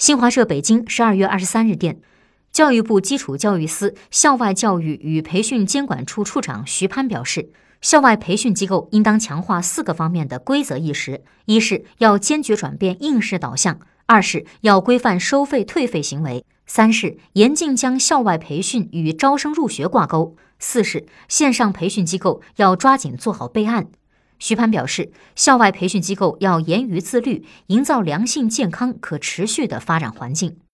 新华社北京十二月二十三日电，教育部基础教育司校外教育与培训监管处处长徐攀表示，校外培训机构应当强化四个方面的规则意识：一是要坚决转变应试导向；二是要规范收费退费行为；三是严禁将校外培训与招生入学挂钩；四是线上培训机构要抓紧做好备案。徐攀表示，校外培训机构要严于自律，营造良性、健康、可持续的发展环境。